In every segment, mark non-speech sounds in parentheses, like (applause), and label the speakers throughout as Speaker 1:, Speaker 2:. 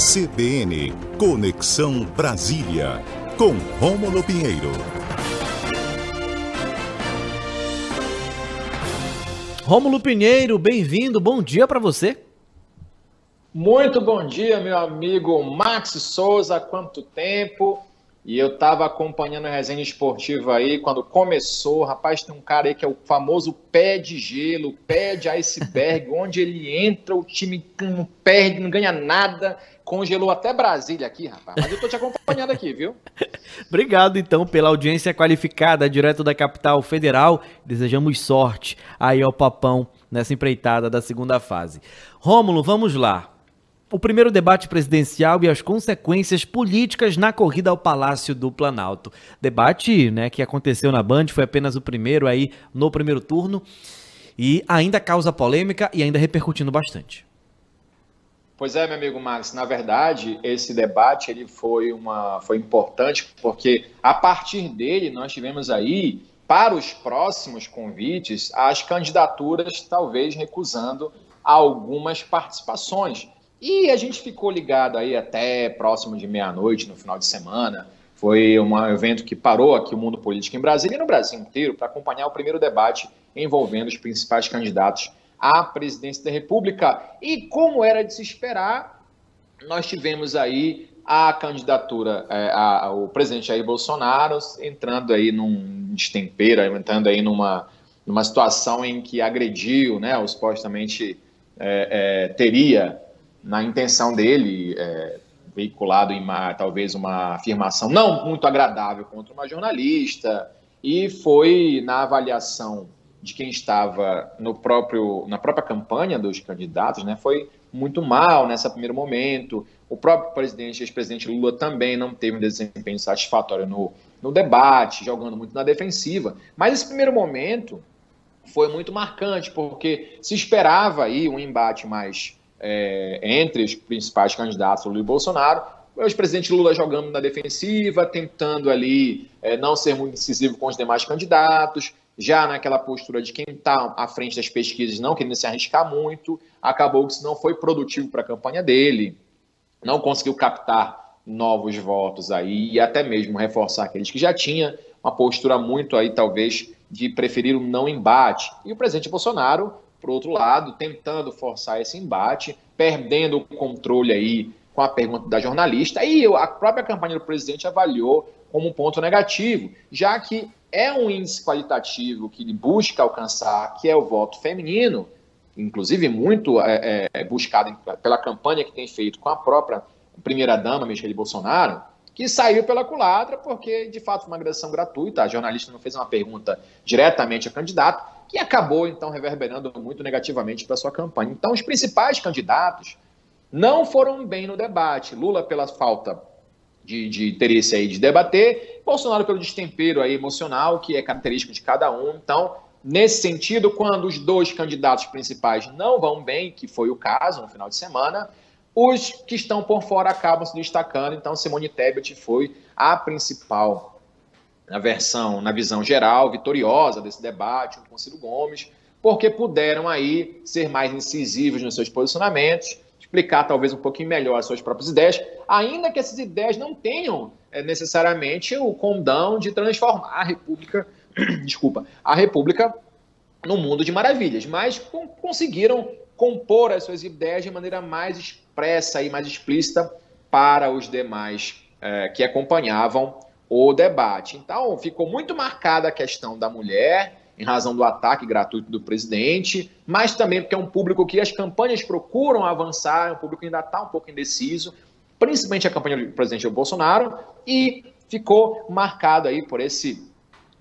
Speaker 1: CBN Conexão Brasília, com Rômulo Pinheiro.
Speaker 2: Rômulo Pinheiro, bem-vindo, bom dia para você.
Speaker 3: Muito bom dia, meu amigo Max Souza, quanto tempo? E eu estava acompanhando a resenha esportiva aí, quando começou, rapaz, tem um cara aí que é o famoso pé de gelo, pé de iceberg, (laughs) onde ele entra, o time não perde, não ganha nada, congelou até Brasília aqui, rapaz. Mas eu tô te acompanhando aqui, viu?
Speaker 2: Obrigado, então, pela audiência qualificada, direto da capital federal. Desejamos sorte aí ao Papão nessa empreitada da segunda fase. Rômulo, vamos lá o primeiro debate presidencial e as consequências políticas na corrida ao Palácio do Planalto. Debate né, que aconteceu na Band, foi apenas o primeiro aí no primeiro turno e ainda causa polêmica e ainda repercutindo bastante.
Speaker 3: Pois é, meu amigo Max, na verdade, esse debate ele foi, uma, foi importante porque a partir dele nós tivemos aí, para os próximos convites, as candidaturas talvez recusando algumas participações. E a gente ficou ligado aí até próximo de meia-noite no final de semana. Foi um evento que parou aqui o mundo político em Brasília e no Brasil inteiro para acompanhar o primeiro debate envolvendo os principais candidatos à presidência da República. E como era de se esperar, nós tivemos aí a candidatura, é, a, o presidente Jair Bolsonaro entrando aí num destempero, entrando aí numa, numa situação em que agrediu, né, supostamente é, é, teria na intenção dele, é, veiculado em uma, talvez uma afirmação não muito agradável contra uma jornalista, e foi na avaliação de quem estava no próprio, na própria campanha dos candidatos, né, foi muito mal nesse primeiro momento. O próprio presidente, ex-presidente Lula, também não teve um desempenho satisfatório no, no debate, jogando muito na defensiva. Mas esse primeiro momento foi muito marcante, porque se esperava aí um embate mais é, entre os principais candidatos, Lula e Bolsonaro, o ex-presidente Lula jogando na defensiva, tentando ali é, não ser muito decisivo com os demais candidatos, já naquela postura de quem está à frente das pesquisas, não querendo se arriscar muito, acabou que isso não foi produtivo para a campanha dele, não conseguiu captar novos votos aí e até mesmo reforçar aqueles que já tinha uma postura muito aí talvez de preferir o não embate. E o presidente Bolsonaro por outro lado, tentando forçar esse embate, perdendo o controle aí com a pergunta da jornalista, e a própria campanha do presidente avaliou como um ponto negativo, já que é um índice qualitativo que ele busca alcançar, que é o voto feminino, inclusive muito é, é, buscado pela campanha que tem feito com a própria primeira-dama, Michele Bolsonaro, que saiu pela culatra porque, de fato, foi uma agressão gratuita. A jornalista não fez uma pergunta diretamente ao candidato, que acabou, então, reverberando muito negativamente para sua campanha. Então, os principais candidatos não foram bem no debate. Lula pela falta de, de interesse aí de debater, Bolsonaro pelo destempero aí emocional, que é característico de cada um. Então, nesse sentido, quando os dois candidatos principais não vão bem, que foi o caso no final de semana, os que estão por fora acabam se destacando. Então, Simone Tebet foi a principal na versão, na visão geral, vitoriosa desse debate, com Ciro Gomes, porque puderam aí ser mais incisivos nos seus posicionamentos, explicar talvez um pouquinho melhor as suas próprias ideias, ainda que essas ideias não tenham é, necessariamente o condão de transformar a República, (clears throat) desculpa, a República no mundo de maravilhas, mas com, conseguiram compor as suas ideias de maneira mais expressa e mais explícita para os demais é, que acompanhavam o debate. Então, ficou muito marcada a questão da mulher, em razão do ataque gratuito do presidente, mas também porque é um público que as campanhas procuram avançar, é um público que ainda está um pouco indeciso, principalmente a campanha do presidente Bolsonaro, e ficou marcado aí por esse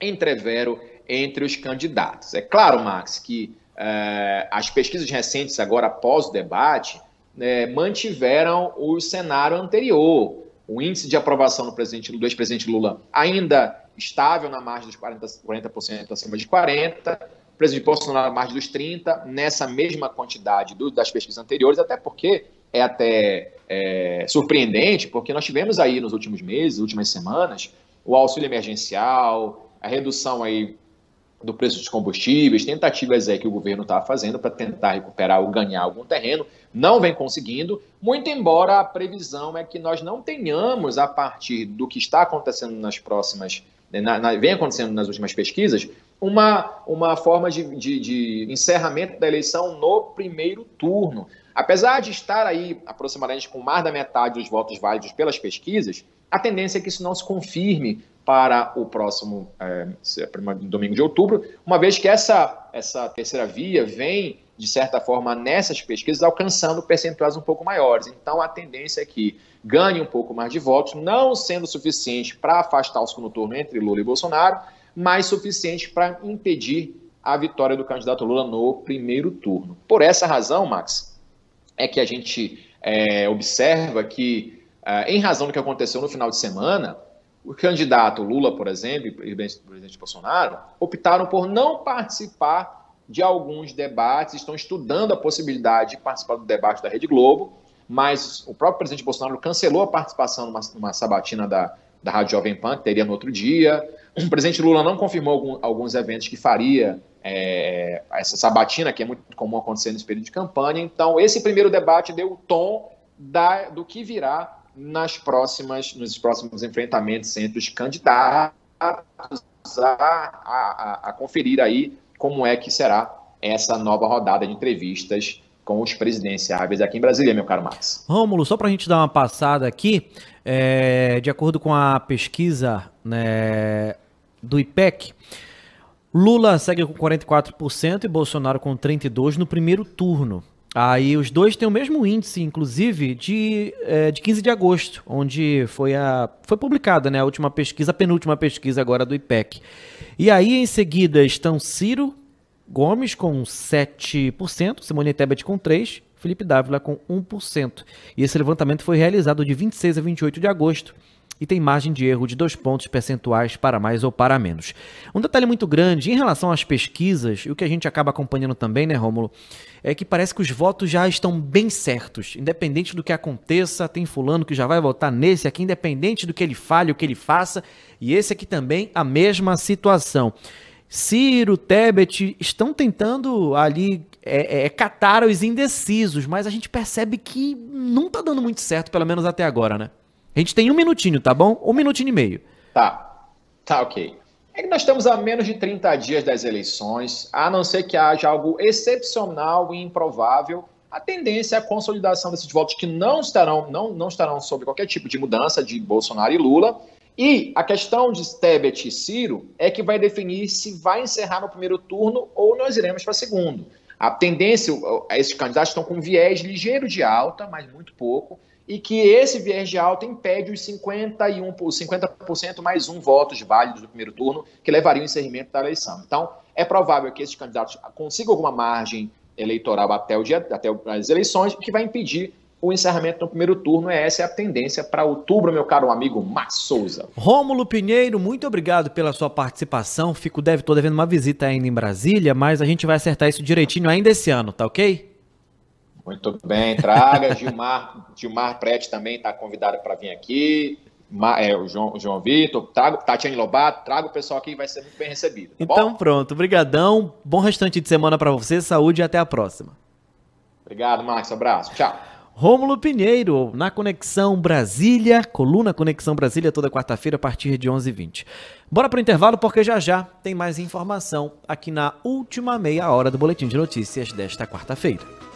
Speaker 3: entrevero entre os candidatos. É claro, Max, que eh, as pesquisas recentes, agora após o debate, eh, mantiveram o cenário anterior o índice de aprovação do, presidente, do ex-presidente Lula ainda estável na margem dos 40%, 40% acima de 40%, o presidente Bolsonaro na margem dos 30%, nessa mesma quantidade do, das pesquisas anteriores, até porque é até é, surpreendente, porque nós tivemos aí nos últimos meses, últimas semanas, o auxílio emergencial, a redução aí do preço dos combustíveis, tentativas aí que o governo está fazendo para tentar recuperar ou ganhar algum terreno, não vem conseguindo, muito embora a previsão é que nós não tenhamos, a partir do que está acontecendo nas próximas, na, na, vem acontecendo nas últimas pesquisas, uma, uma forma de, de, de encerramento da eleição no primeiro turno. Apesar de estar aí aproximadamente com mais da metade dos votos válidos pelas pesquisas, a tendência é que isso não se confirme para o próximo é, domingo de outubro, uma vez que essa, essa terceira via vem, de certa forma, nessas pesquisas, alcançando percentuais um pouco maiores. Então, a tendência é que ganhe um pouco mais de votos, não sendo suficiente para afastar o segundo turno entre Lula e Bolsonaro, mas suficiente para impedir a vitória do candidato Lula no primeiro turno. Por essa razão, Max, é que a gente é, observa que, é, em razão do que aconteceu no final de semana, o candidato Lula, por exemplo, e o presidente Bolsonaro, optaram por não participar de alguns debates, estão estudando a possibilidade de participar do debate da Rede Globo, mas o próprio presidente Bolsonaro cancelou a participação numa, numa sabatina da, da Rádio Jovem Pan, que teria no outro dia. O presidente Lula não confirmou algum, alguns eventos que faria é, essa sabatina, que é muito comum acontecer nesse período de campanha. Então, esse primeiro debate deu o tom da, do que virá nas próximas, nos próximos enfrentamentos entre os candidatos a, a, a conferir aí como é que será essa nova rodada de entrevistas com os presidenciáveis aqui em Brasília, meu caro Max.
Speaker 2: Rômulo, só para a gente dar uma passada aqui, é, de acordo com a pesquisa né, do IPEC, Lula segue com 44% e Bolsonaro com 32% no primeiro turno. Aí os dois têm o mesmo índice, inclusive, de, é, de 15 de agosto, onde foi, a, foi publicada né, a última pesquisa, a penúltima pesquisa agora do IPEC. E aí, em seguida, estão Ciro Gomes com 7%, Simone Tebet com 3%, Felipe Dávila com 1%. E esse levantamento foi realizado de 26 a 28 de agosto e tem margem de erro de dois pontos percentuais para mais ou para menos. Um detalhe muito grande em relação às pesquisas, e o que a gente acaba acompanhando também, né, Rômulo, é que parece que os votos já estão bem certos. Independente do que aconteça, tem fulano que já vai votar nesse aqui, independente do que ele fale, o que ele faça, e esse aqui também a mesma situação. Ciro, Tebet estão tentando ali é, é, catar os indecisos, mas a gente percebe que não está dando muito certo, pelo menos até agora, né? A gente tem um minutinho, tá bom? Um minutinho e meio.
Speaker 3: Tá. Tá, ok. É que nós estamos a menos de 30 dias das eleições, a não ser que haja algo excepcional e improvável, a tendência é a consolidação desses votos que não estarão, não, não estarão sob qualquer tipo de mudança de Bolsonaro e Lula. E a questão de Tebet e Ciro é que vai definir se vai encerrar no primeiro turno ou nós iremos para segundo. A tendência, esses candidatos estão com viés ligeiro de alta, mas muito pouco e que esse viés de alta impede os 51, os 50% mais um votos válidos do primeiro turno, que levariam ao encerramento da eleição. Então, é provável que esses candidatos consigam alguma margem eleitoral até, o dia, até as eleições, que vai impedir o encerramento no primeiro turno. Essa é a tendência para outubro, meu caro amigo Max Souza.
Speaker 2: Rômulo Pinheiro, muito obrigado pela sua participação. Fico deve, tô devendo uma visita ainda em Brasília, mas a gente vai acertar isso direitinho ainda esse ano, tá ok?
Speaker 3: Muito bem, traga. (laughs) Gilmar, Gilmar Prete também está convidado para vir aqui. É, o João, o João Vitor, trago, Tatiane Lobato, traga o pessoal aqui, vai ser muito bem recebido. Tá
Speaker 2: então bom? pronto, brigadão, bom restante de semana para você, saúde e até a próxima.
Speaker 3: Obrigado, Marcos, abraço, tchau.
Speaker 2: Rômulo Pinheiro, na Conexão Brasília, coluna Conexão Brasília, toda quarta-feira a partir de 11h20. Bora pro intervalo porque já já tem mais informação aqui na última meia hora do Boletim de Notícias desta quarta-feira.